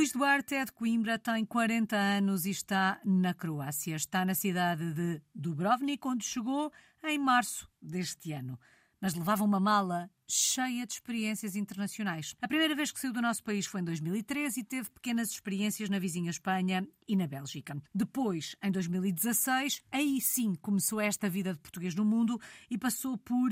Luís Duarte é de Coimbra, tem 40 anos e está na Croácia. Está na cidade de Dubrovnik, onde chegou em março deste ano. Mas levava uma mala cheia de experiências internacionais. A primeira vez que saiu do nosso país foi em 2013 e teve pequenas experiências na vizinha Espanha e na Bélgica. Depois, em 2016, aí sim começou esta vida de português no mundo e passou por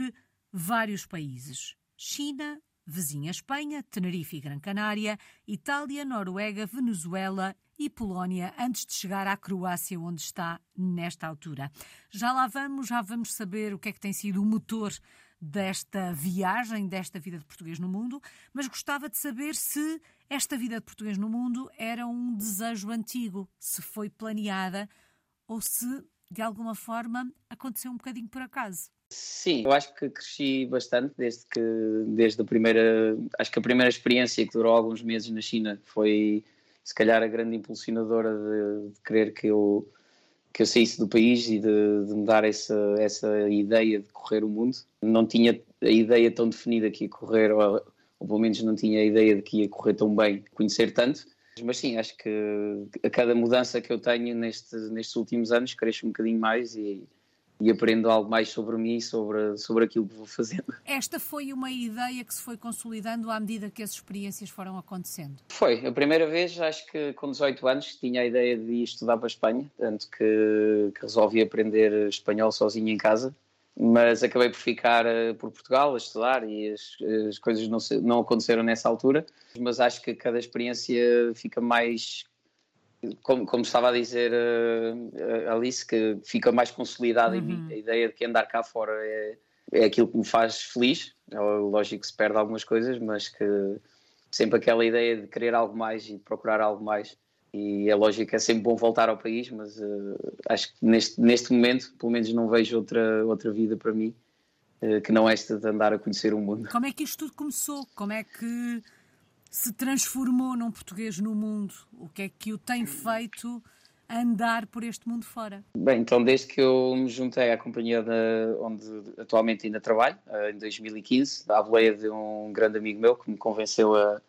vários países. China, vizinha Espanha, Tenerife e Gran Canária, Itália, Noruega, Venezuela e Polónia, antes de chegar à Croácia, onde está nesta altura. Já lá vamos, já vamos saber o que é que tem sido o motor desta viagem, desta vida de português no mundo, mas gostava de saber se esta vida de português no mundo era um desejo antigo, se foi planeada ou se, de alguma forma, aconteceu um bocadinho por acaso. Sim, eu acho que cresci bastante desde que, desde a primeira, acho que a primeira experiência que durou alguns meses na China foi, se calhar, a grande impulsionadora de, de querer que eu que eu saísse do país e de, de me dar essa, essa ideia de correr o mundo. Não tinha a ideia tão definida que ia correr, ou, ou pelo menos não tinha a ideia de que ia correr tão bem, conhecer tanto. Mas sim, acho que a cada mudança que eu tenho neste, nestes últimos anos cresço um bocadinho mais e, e aprendo algo mais sobre mim e sobre, sobre aquilo que vou fazendo. Esta foi uma ideia que se foi consolidando à medida que as experiências foram acontecendo? Foi. A primeira vez, acho que com 18 anos, tinha a ideia de ir estudar para a Espanha, tanto que, que resolvi aprender espanhol sozinho em casa. Mas acabei por ficar uh, por Portugal a estudar e as, as coisas não, se, não aconteceram nessa altura. Mas acho que cada experiência fica mais como, como, estava a dizer uh, Alice, que fica mais consolidada uhum. em mim. A ideia de que andar cá fora é, é aquilo que me faz feliz. É lógico que se perde algumas coisas, mas que sempre aquela ideia de querer algo mais e de procurar algo mais. E é lógico é sempre bom voltar ao país, mas uh, acho que neste, neste momento, pelo menos, não vejo outra, outra vida para mim uh, que não esta de andar a conhecer o mundo. Como é que isto tudo começou? Como é que se transformou num português no mundo? O que é que o tem feito andar por este mundo fora? Bem, então desde que eu me juntei à companhia de, onde atualmente ainda trabalho, eh, em 2015, à boleia de um grande amigo meu que me convenceu a,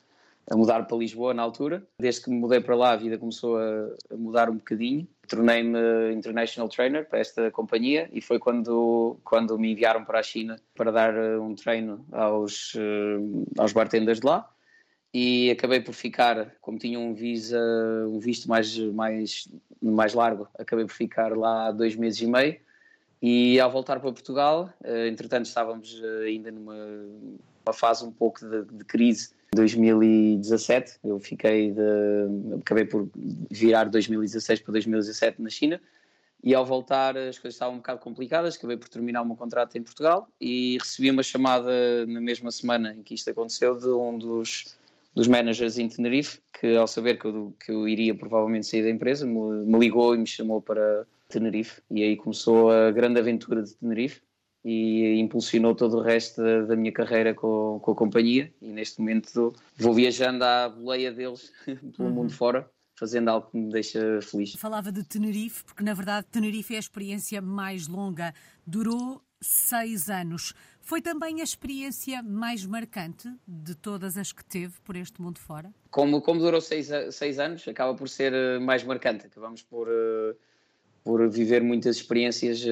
a mudar para Lisboa na altura. Desde que me mudei para lá, a vida começou a, mudar um bocadinho. Tornei-me International Trainer para esta companhia e foi quando, quando me enviaram para a China para dar eh, um treino aos, eh, aos bartenders de lá e acabei por ficar, como tinha um, visa, um visto mais, mais, mais largo, acabei por ficar lá dois meses e meio. E ao voltar para Portugal, eh, entretanto estávamos ainda numa fase um pouco de, de crise. 2017, eu fiquei de, acabei por virar 2016 para 2017 na China e ao voltar as coisas estavam um bocado complicadas, acabei por terminar o meu contrato em Portugal e recebi uma chamada na mesma semana em que isto aconteceu de um dos dos managers em Tenerife, que ao saber que eu, que eu iria provavelmente sair da empresa, me, me ligou e me chamou para Tenerife. E aí começou a grande aventura de Tenerife e impulsionou todo o resto da, da minha carreira com, com, a companhia. E neste momento vou viajando à boleia deles pelo uhum. mundo fora fazendo algo que me deixa feliz. Falava de Tenerife, porque na verdade Tenerife é a experiência mais longa. Durou seis anos. Foi também a experiência mais marcante de todas as que teve por este mundo fora? Como, como durou seis, seis anos, acaba por ser eh, mais marcante. Acabamos por, eh, por viver muitas experiências eh,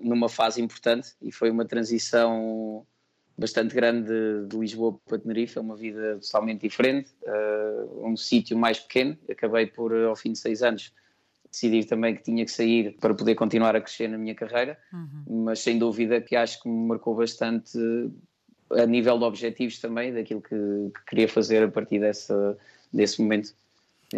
numa fase importante e foi uma transição bastante grande de, de Lisboa para Tenerife. É uma vida totalmente diferente, um sítio mais pequeno. Acabei por, ao fim de seis anos, decidi também que tinha que sair para poder continuar a crescer na minha carreira, uhum. mas sem dúvida que acho que me marcou bastante a nível de objetivos também, daquilo que, que queria fazer a partir dessa, desse momento.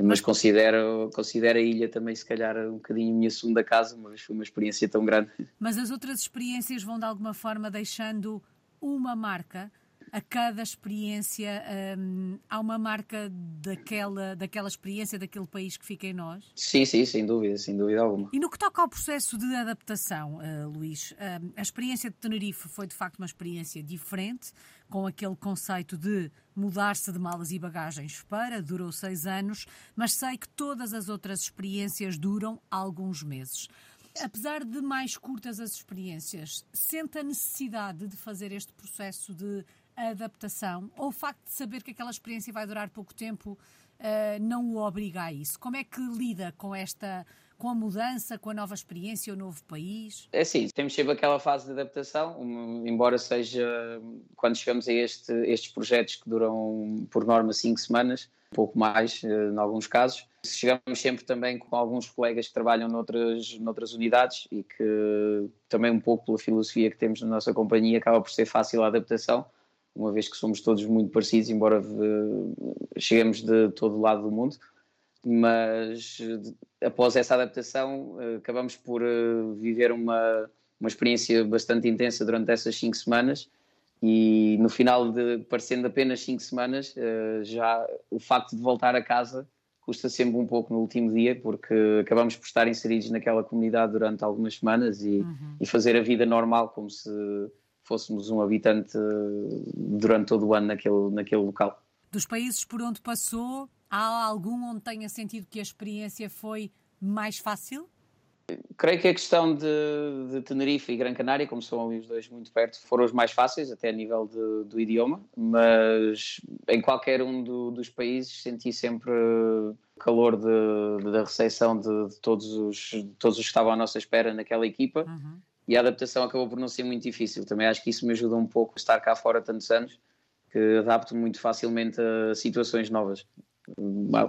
Mas considero, considero a ilha também, se calhar, um bocadinho a minha segunda casa, mas foi uma experiência tão grande. Mas as outras experiências vão de alguma forma deixando uma marca a cada experiência um, há uma marca daquela, daquela experiência, daquele país que fica em nós? Sim, sim, sem dúvida, sem dúvida alguma. E no que toca ao processo de adaptação, uh, Luís, uh, a experiência de Tenerife foi de facto uma experiência diferente, com aquele conceito de mudar-se de malas e bagagens para, durou seis anos, mas sei que todas as outras experiências duram alguns meses. Apesar de mais curtas as experiências, sente a necessidade de fazer este processo de adaptação ou o facto de saber que aquela experiência vai durar pouco tempo uh, não o obriga a isso? Como é que lida com esta com a mudança, com a nova experiência, o novo país? É sim, temos sempre aquela fase de adaptação, embora seja quando chegamos a este, estes projetos que duram por norma cinco semanas, pouco mais eh, em alguns casos. Chegamos sempre também com alguns colegas que trabalham noutras, noutras unidades e que também um pouco pela filosofia que temos na nossa companhia acaba por ser fácil a adaptação, uma vez que somos todos muito parecidos, embora eh, cheguemos de todo o lado do mundo mas após essa adaptação eh, acabamos por eh, viver uma, uma experiência bastante intensa durante essas cinco semanas e no final de parecendo apenas cinco semanas eh, já o facto de voltar a casa custa sempre um pouco no último dia porque acabamos por estar inseridos naquela comunidade durante algumas semanas e, uhum. e fazer a vida normal como se fôssemos um habitante durante todo o ano naquele, naquele local. Dos países por onde passou, Há algum onde tenha sentido que a experiência foi mais fácil? Creio que a questão de, de, Tenerife e Gran Canária, como são os dois muito perto, foram os mais fáceis, até a nível de, do idioma, mas em qualquer um do, dos países senti sempre calor da recepção de, todos, os, todos os que estavam à nossa espera naquela equipa uhum. E a adaptação acabou por não ser muito difícil. Também acho que isso me ajuda um pouco estar cá fora tantos anos, que adapto muito facilmente a situações novas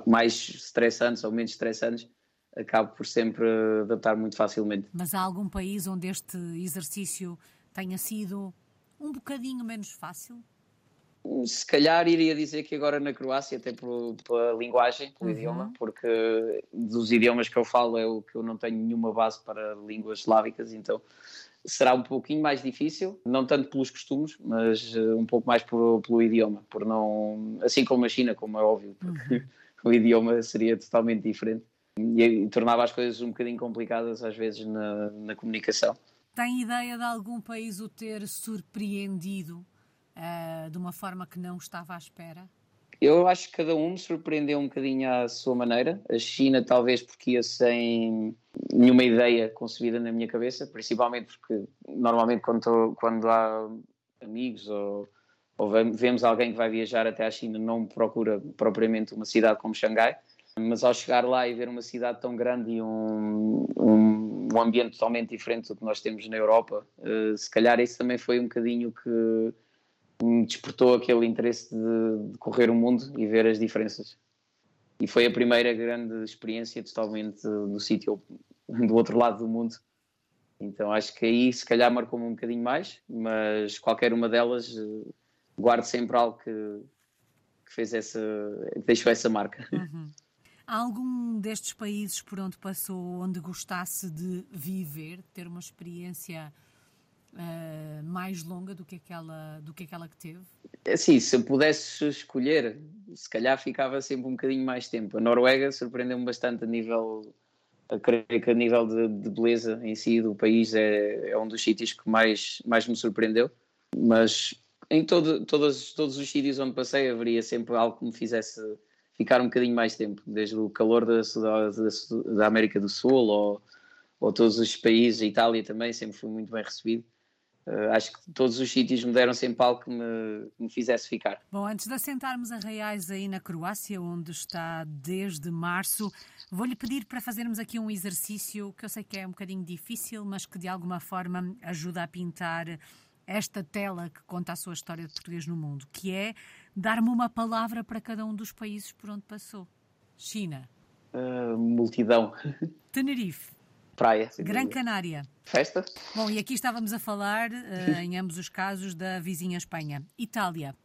mais estressantes ou menos estressantes, acabo por sempre adaptar muito facilmente. Mas há algum país onde este exercício tenha sido um bocadinho menos fácil? Se calhar iria dizer que agora na Croácia, até pela linguagem, pelo uhum. idioma, porque dos idiomas que eu falo é o que eu não tenho nenhuma base para línguas eslávicas, então será um pouquinho mais difícil, não tanto pelos costumes, mas uh, um pouco mais por, pelo idioma, por não, assim como a China, como é óbvio, porque uhum. o idioma seria totalmente diferente e, e, tornava as coisas um bocadinho complicadas às vezes na, na comunicação. Tem ideia de algum país o ter surpreendido uh, de uma forma que não estava à espera? Eu acho que cada um me surpreendeu um bocadinho à sua maneira. A China, talvez porque ia sem nenhuma ideia concebida na minha cabeça, principalmente porque normalmente quando, quando há amigos ou, ou vemos alguém que vai viajar até à China, não procura propriamente uma cidade como Xangai, mas ao chegar lá e ver uma cidade tão grande e um, um, um ambiente totalmente diferente do que nós temos na Europa, uh, se calhar isso também foi um bocadinho que me despertou aquele interesse de, de, correr o mundo e ver as diferenças. E foi a primeira grande experiência totalmente do sítio do outro lado do mundo. Então acho que aí se calhar marcou-me um bocadinho mais, mas qualquer uma delas eh, guardo sempre algo que, que fez essa, que deixou essa marca. Uhum. Há algum destes países por onde passou onde gostasse de viver, ter uma experiência uh, mais longa do que, aquela, do que aquela que teve? É assim, se eu pudesse escolher, se calhar ficava sempre um bocadinho mais tempo. A Noruega surpreendeu-me bastante a nível, a creio que a nível de, de, beleza em si do país é, é um dos sítios que mais, mais me surpreendeu. Mas em todo, todos, todos os sítios onde passei haveria sempre algo que me fizesse ficar um bocadinho mais tempo, desde o calor da, da, da América do Sul ou, ou todos os países, a Itália também, sempre fui muito bem recebido. Uh, acho que todos os sítios me deram sempre algo que me, me fizesse ficar. Bom, antes de assentarmos a Reais aí na Croácia, onde está desde março, vou-lhe pedir para fazermos aqui um exercício que eu sei que é um bocadinho difícil, mas que de alguma forma ajuda a pintar esta tela que conta a sua história de português no mundo, que é dar-me uma palavra para cada um dos países por onde passou. China. Uh, multidão. Tenerife. Praia. Gran Canária. Festa. Bom, e aqui estávamos a falar, uh, em ambos os casos, da vizinha Espanha. Itália.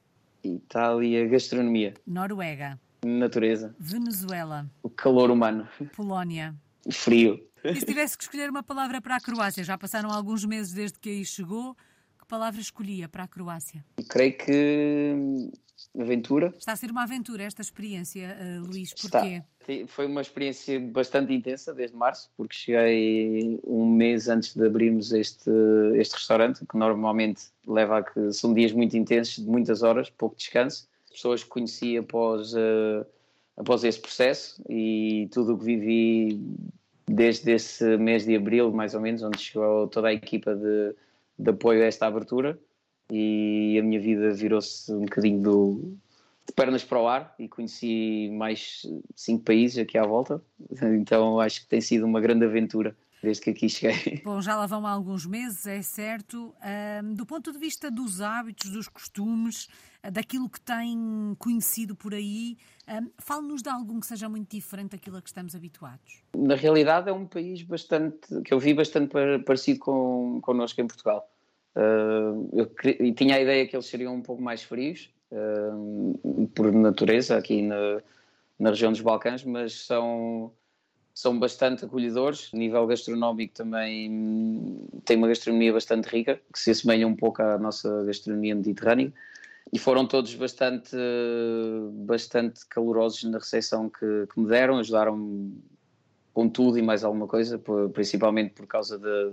Itália, gastronomia. Noruega. Natureza. Venezuela. O calor humano. Polónia. Frio. E se tivesse que escolher uma palavra para a Croácia? Já passaram alguns meses desde que aí chegou. Que palavra escolhia para a Croácia? Creio que aventura. Está a ser uma aventura esta experiência, uh, Luís, porquê? Está. Foi uma experiência bastante intensa desde março, porque cheguei um mês antes de abrirmos este, este restaurante, que normalmente leva a que são dias muito intensos, de muitas horas, pouco descanso. Pessoas que conheci após, uh, após esse processo e tudo o que vivi desde esse mês de abril, mais ou menos, onde chegou toda a equipa de, de apoio a esta abertura e a minha vida virou-se um bocadinho do, de pernas para o ar e conheci mais cinco países aqui à volta. Então acho que tem sido uma grande aventura desde que aqui cheguei. Bom, já lá vão alguns meses, é certo. Um, do ponto de vista dos hábitos, dos costumes, ah, daquilo que tem conhecido por aí, um, fale-nos de algum que seja muito diferente daquilo a que estamos habituados. Na realidade é um país bastante, que eu vi bastante parecido com, connosco em Portugal. Uh, eu tinha a ideia que eles seriam um pouco mais frios, uh, por natureza, aqui na, na região dos Balcãs, mas são são bastante acolhedores. A nível gastronómico também tem uma gastronomia bastante rica, que se assemelha um pouco à nossa gastronomia mediterrânea. E foram todos bastante, bastante calorosos na recepção que, que me deram, ajudaram com tudo e mais alguma coisa, principalmente por causa da,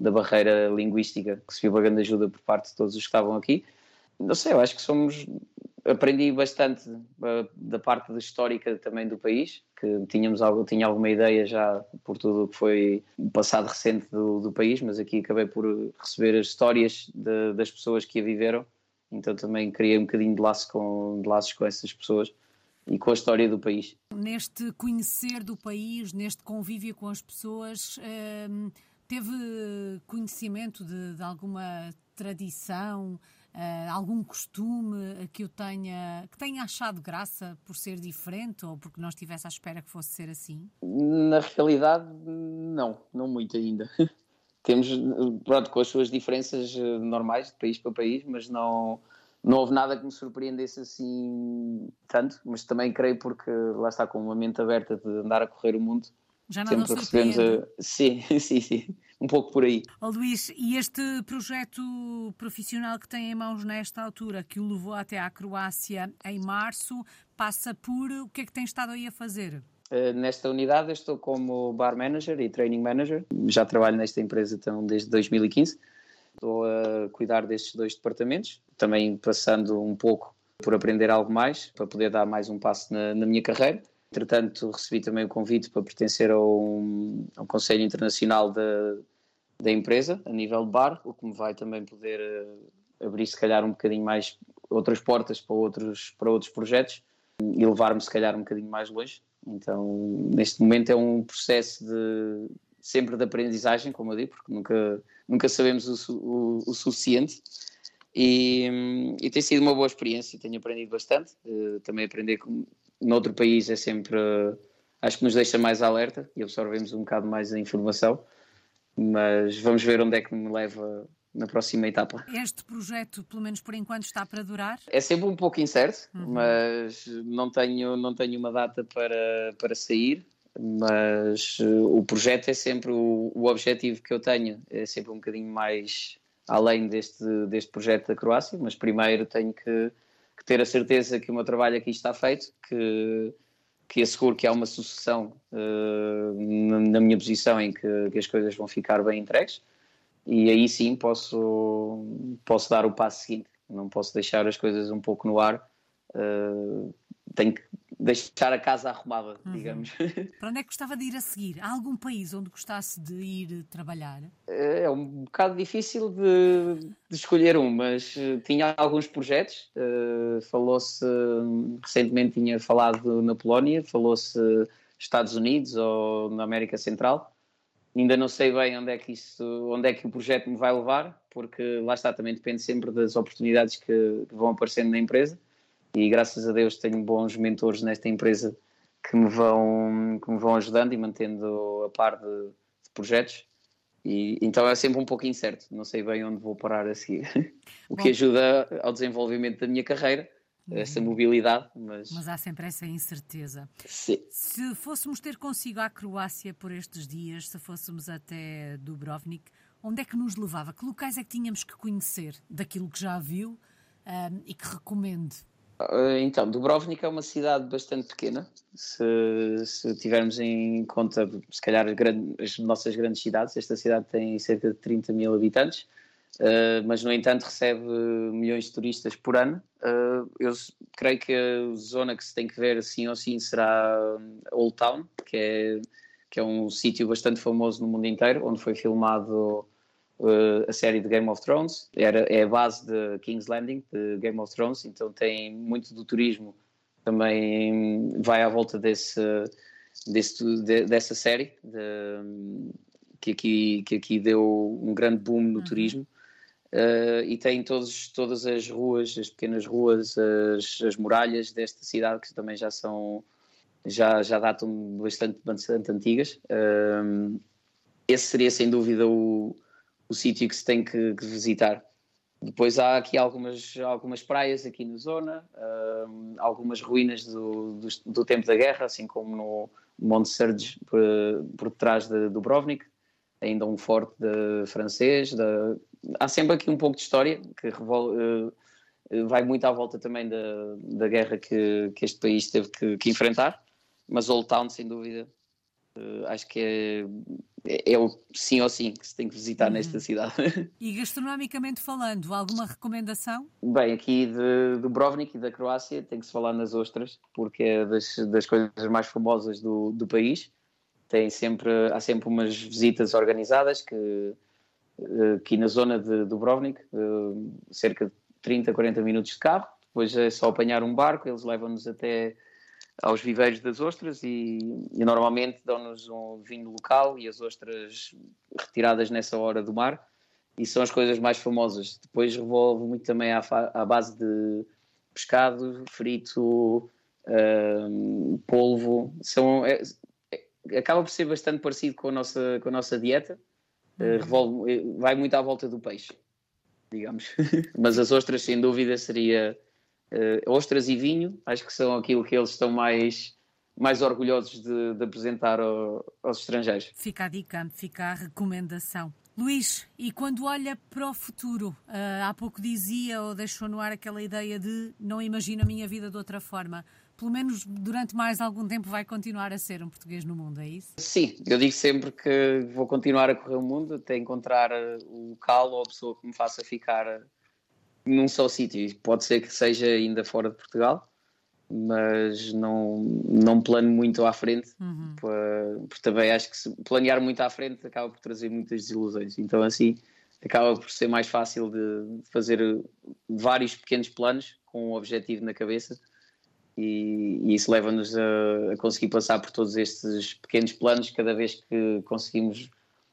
da barreira linguística, que se viu uma grande ajuda por parte de todos os que estavam aqui. Não sei, eu acho que somos aprendi bastante uh, da parte histórica também do país, que tínhamos algo, tinha alguma ideia já por tudo o que foi o passado recente do, do, país, mas aqui acabei por receber as histórias de, das pessoas que a viveram, então também criei um bocadinho de, laço com, de laços com essas pessoas e com a história do país. Neste conhecer do país, neste convívio com as pessoas, hum, teve conhecimento de, de alguma tradição? Uh, algum costume que eu tenha que tenha achado graça por ser diferente ou porque não estivesse à espera que fosse ser assim? Na realidade, não, não muito ainda. Temos, pronto, com as suas diferenças eh, normais de país para país, mas não, não houve nada que me surpreendesse assim tanto, mas também creio porque lá está com uma mente aberta de andar a correr o mundo. Já não sempre recebemos a... Sim, sim, sim um pouco por aí. Oh, Luís, e este projeto profissional que tem em mãos nesta altura, que o levou até à Croácia em março, passa por o que é que tem estado aí a fazer? Uh, nesta unidade estou como bar manager e training manager. Já trabalho nesta empresa então, desde 2015. Estou a cuidar destes dois departamentos, também passando um pouco por aprender algo mais, para poder dar mais um passo na, na minha carreira. Entretanto, recebi também o convite para pertencer ao, ao Conselho Internacional da, da empresa, a nível de bar, o que me vai também poder uh, abrir, se calhar, um bocadinho mais outras portas para outros, para outros projetos e levar-me, se calhar, um bocadinho mais longe. Então, neste momento é um processo de sempre de aprendizagem, como eu digo, porque nunca, nunca sabemos o, o, o suficiente. E, e, tem sido uma boa experiência, tenho aprendido bastante. Uh, também aprender com, noutro país é sempre, acho que nos deixa mais alerta e absorvemos um bocado mais a informação. Mas vamos ver onde é que me leva na próxima etapa. Este projeto, pelo menos por enquanto, está para durar? É sempre um pouco incerto, uhum. mas não tenho, não tenho uma data para, para sair. Mas uh, o projeto é sempre o, o objetivo que eu tenho, é sempre um bocadinho mais além deste, deste projeto da Croácia, mas primeiro tenho que, que, ter a certeza que o meu trabalho aqui está feito, que, que asseguro que há uma sucessão uh, na, na, minha posição em que, que, as coisas vão ficar bem entregues e aí sim posso, posso dar o passo seguinte. Não posso deixar as coisas um pouco no ar. Uh, tenho que deixar a casa arrumada, uhum. digamos. Para onde é que gostava de ir a seguir? Há algum país onde gostasse de ir trabalhar? É, um bocado difícil de, de escolher um, mas uh, tinha alguns projetos. Uh, falou-se, recentemente tinha falado na Polónia, falou-se Estados Unidos ou na América Central. Ainda não sei bem onde é que isso, onde é que o projeto me vai levar, porque lá está, também depende sempre das oportunidades que, que vão aparecendo na empresa e graças a Deus tenho bons mentores nesta empresa que me vão, que me vão ajudando e mantendo a par de, de projetos. E, então é sempre um pouco incerto, não sei bem onde vou parar a seguir. o que Bom, ajuda ao desenvolvimento da minha carreira, essa uhum. mobilidade. Mas... mas há sempre essa incerteza. Sim. Se fôssemos ter consigo a Croácia por estes dias, se fôssemos até Dubrovnik, onde é que nos levava? Que locais é que tínhamos que conhecer daquilo que já viu um, e que recomende? Eh, então, Dubrovnik é uma cidade bastante pequena, se, se tivermos em conta, se calhar, as nossas grandes cidades. Esta cidade tem cerca de 30 mil habitantes, uh, mas, no entanto, recebe milhões de turistas por ano. Uh, eu creio que a zona que se tem que ver, assim ou sim, será Old Town, que é, que é um sítio bastante famoso no mundo inteiro, onde foi filmado uh, a série de Game of Thrones, Era, é a base de King's Landing, de Game of Thrones, então tem muito do turismo também vai à volta desse, desse de, dessa série de, que, aqui, que aqui deu um grande boom no uhum. turismo. Uh, e tem todos, todas as ruas, as pequenas ruas, as, as muralhas desta cidade que também já são já, já datam bastante, bastante antigas. Uh, esse seria sem dúvida o, o sítio que se tem que, que, visitar. Depois há aqui algumas, algumas praias aqui na zona, uh, algumas ruínas do, do, do, tempo da guerra, assim como no Monte Serge por, por trás de Dubrovnik, ainda um forte de, francês. De, há sempre aqui um pouco de história que revol, uh, vai muito à volta também da, da guerra que, que este país teve que, que enfrentar, mas Old Town, sem dúvida, uh, acho que é é, é o sim ou sim que se tem que visitar uhum. nesta cidade. E gastronomicamente falando, alguma recomendação? Bem, aqui de Dubrovnik e da Croácia tem que se falar nas ostras, porque é das, das coisas mais famosas do, do país. Tem sempre, há sempre umas visitas organizadas que eh, aqui na zona de Dubrovnik, eh, cerca de 30, 40 minutos de carro. Depois é só apanhar um barco, eles levam-nos até aos viveiros das ostras e, e normalmente dão-nos um vinho local e as ostras retiradas nessa hora do mar e são as coisas mais famosas. Depois revolve muito também à, à base de pescado frito, um, polvo. São, é, é, acaba por ser bastante parecido com a nossa, com a nossa dieta. Uh, revolve, vai muito à volta do peixe, digamos. Mas as ostras, sem dúvida, seria uh, ostras e vinho, acho que são aquilo que eles estão mais, mais orgulhosos de, de apresentar ao, aos estrangeiros. Fica a dica, fica a recomendação. Luís, e quando olha para o futuro, uh, há pouco dizia ou deixou no ar aquela ideia de não imagino a minha vida de outra forma. Pelo menos durante mais algum tempo vai continuar a ser um português no mundo, é isso? Sim, eu digo sempre que vou continuar a correr o mundo até encontrar o local ou a pessoa que me faça ficar num só sítio. Pode ser que seja ainda fora de Portugal, mas não, não plano muito à frente, uhum. porque também acho que planear muito à frente acaba por trazer muitas desilusões. Então, assim, acaba por ser mais fácil de fazer vários pequenos planos com um objetivo na cabeça. E, e isso leva-nos a, a conseguir passar por todos estes pequenos planos cada vez que conseguimos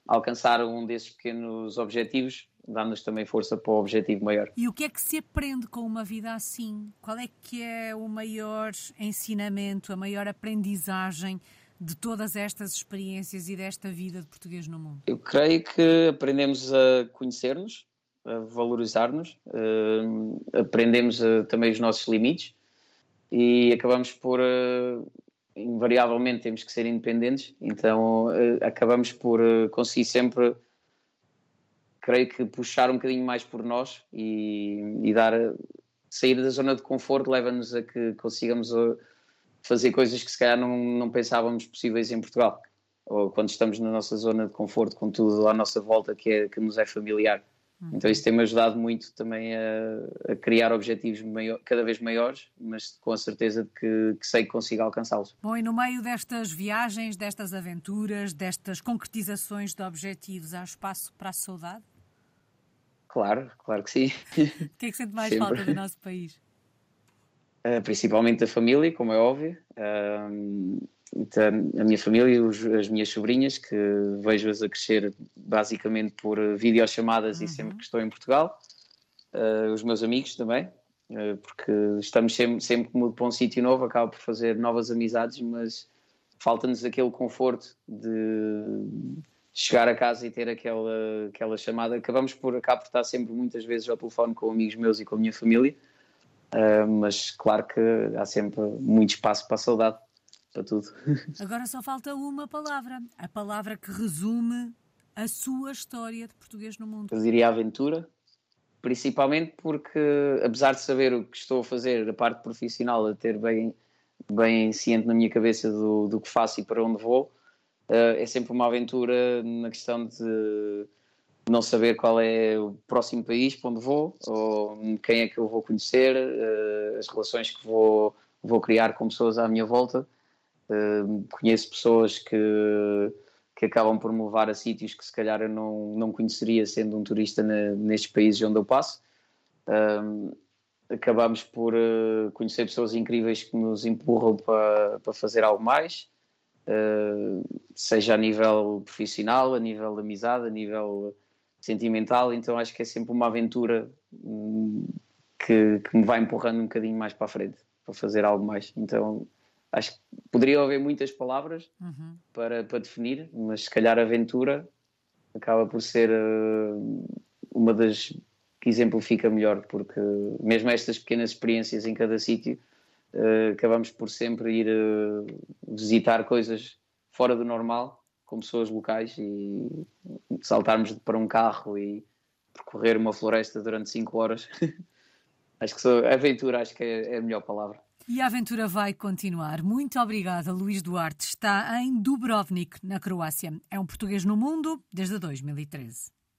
alcançar um desses pequenos objetivos dá-nos também força para o objetivo maior. E o que é que se aprende com uma vida assim? Qual é que é o maior ensinamento, a maior aprendizagem de todas estas experiências e desta vida de português no mundo? Eu creio que aprendemos a conhecer-nos, a valorizar-nos, uh, aprendemos uh, também os nossos limites e acabamos por uh, invariavelmente temos que ser independentes, então acabamos por conseguir sempre creio que puxar um bocadinho mais por nós e, e dar sair da zona de conforto leva-nos a que consigamos uh, fazer coisas que se calhar não, não pensávamos possíveis em Portugal ou quando estamos na nossa zona de conforto com tudo à nossa volta que, é, que nos é familiar. Uhum. Então isso tem-me ajudado muito também a, a criar objetivos maior, cada vez maiores, mas com a certeza de que, que sei que consigo alcançá-los. Bom, e no meio destas viagens, destas aventuras, destas concretizações de objetivos, há espaço para a saudade? Claro, claro que sim. O que é que sente mais Sempre. falta do nosso país? Uh, principalmente a família, como é óbvio. Uh, então, a minha família, os, as minhas sobrinhas, que vejo-as a crescer basicamente por videochamadas uhum. e sempre que estou em Portugal. Uh, os meus amigos também, porque estamos sempre, sempre que mudo para um sítio novo, acabo por fazer novas amizades, mas falta-nos aquele conforto de chegar a casa e ter aquela, aquela chamada. Acabamos por, acabo por estar sempre muitas vezes ao telefone com amigos meus e com a minha família, uh, mas claro que há sempre muito espaço para a saudade, para tudo. Agora só falta uma palavra, a palavra que resume a sua história de português no mundo. Eu diria aventura, principalmente porque, apesar de saber o que estou a fazer da parte profissional, a ter bem, bem ciente na minha cabeça do, do que faço e para onde vou, é sempre uma aventura na questão de não saber qual é o próximo país para onde vou, ou quem é que eu vou conhecer, uh, as relações que vou, vou criar com pessoas à minha volta. Uh, conheço pessoas que, que acabam por me levar a sítios que se calhar eu não, não conheceria sendo um turista na, nestes países onde eu passo. Acabamos por conhecer pessoas incríveis que nos empurram para, para fazer algo mais, seja a nível profissional, a nível de amizade, a nível sentimental. Então acho que é sempre uma aventura um, que, que me vai empurrando um bocadinho mais para a frente, para fazer algo mais. Então acho que poderia haver muitas palavras uhum. para, para definir, mas se calhar aventura acaba por ser uh, uma das que exemplifica melhor, porque mesmo estas pequenas experiências em cada sítio uh, acabamos por sempre ir uh, visitar coisas fora do normal com pessoas locais e saltarmos para um carro e percorrer uma floresta durante 5 horas. acho que sou, aventura acho que é, é a melhor palavra. E a aventura vai continuar. Muito obrigada, Luís Duarte. Está em Dubrovnik, na Croácia. É um português no mundo desde 2013.